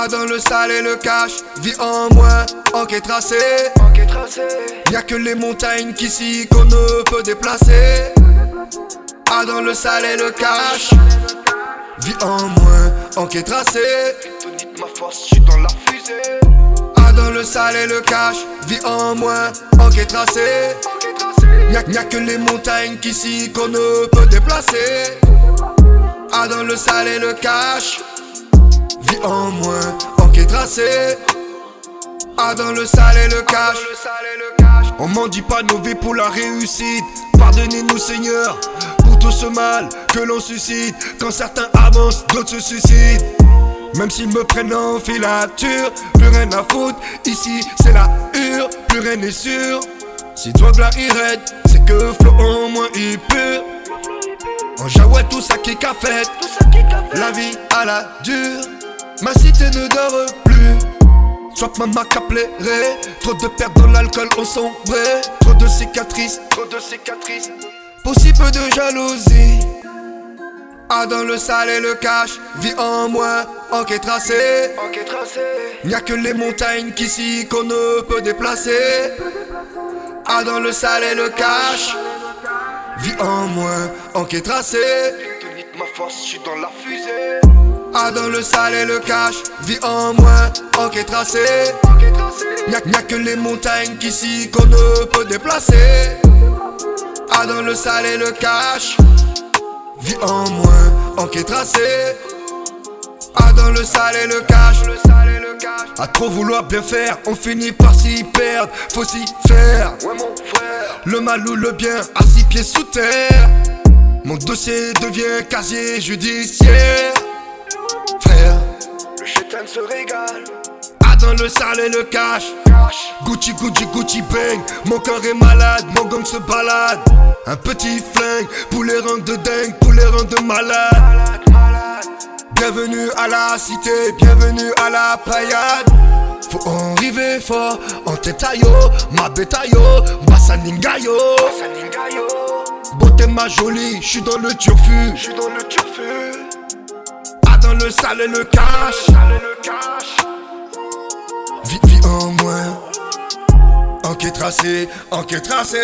A dans le sale et le cash, vie en moins, enquête tracée. Y'a que les montagnes qu'ici qu'on ne peut déplacer. A dans le sale et le cash, vie en moins, enquête tracée. ma force, j'suis dans la fusée. A dans le sale et le cash, vie en moins, enquête tracée. Y'a, a que les montagnes qu'ici qu'on ne peut déplacer. A dans le sale et le cash, en moins, enquête tracée. A dans le sale et le cash. On m'en dit pas nos vies pour la réussite. Pardonnez-nous, Seigneur, pour tout ce mal que l'on suscite. Quand certains avancent, d'autres se suicident. Même s'ils me prennent en filature, plus rien à foutre. Ici, c'est la hure, plus rien n'est sûr. Si toi que la irède, c'est que flow au moins est pur. En jaouette, tout ça qui qu'a fait. La vie à la dure. Ma cité ne dort plus. Soit maman qu'a plairé. Trop de pertes dans l'alcool ont sombré. Trop de cicatrices, trop de cicatrices. Possible de jalousie. A dans le sale et le cash, vie en moins, enquête tracée. Tracée. Y'a que les montagnes qu'ici qu'on ne peut déplacer. A dans le sale et le cash, vie en moins, enquête tracée. ma force, j'suis dans la fusée. A dans le sale et le cash, vie en moins, enquête tracée. Y'a, a que les montagnes qu'ici qu'on ne peut déplacer. A dans le sale et le cash. Vie en moins, enquête tracée. A dans le sale et le cash. A trop vouloir bien faire, on finit par s'y perdre. Faut s'y faire. Le mal ou le bien, à six pieds sous terre. Mon dossier devient casier judiciaire. Se régale. A dans le sale et le cash. Gucci, Gucci, Gucci bang. Mon corps est malade, mon gang se balade. Un petit flingue pour les rangs de dingue, pour les rangs de malade. Bienvenue à la cité, bienvenue à la paillade. Faut en arriver fort, en tête ma bétayo, Bassaningayo. Beauté ma jolie, j'suis dans le turfu. J'suis dans le turfu. Le sale et le cash. Vie, vie en moins. Enquête tracée, enquête tracée.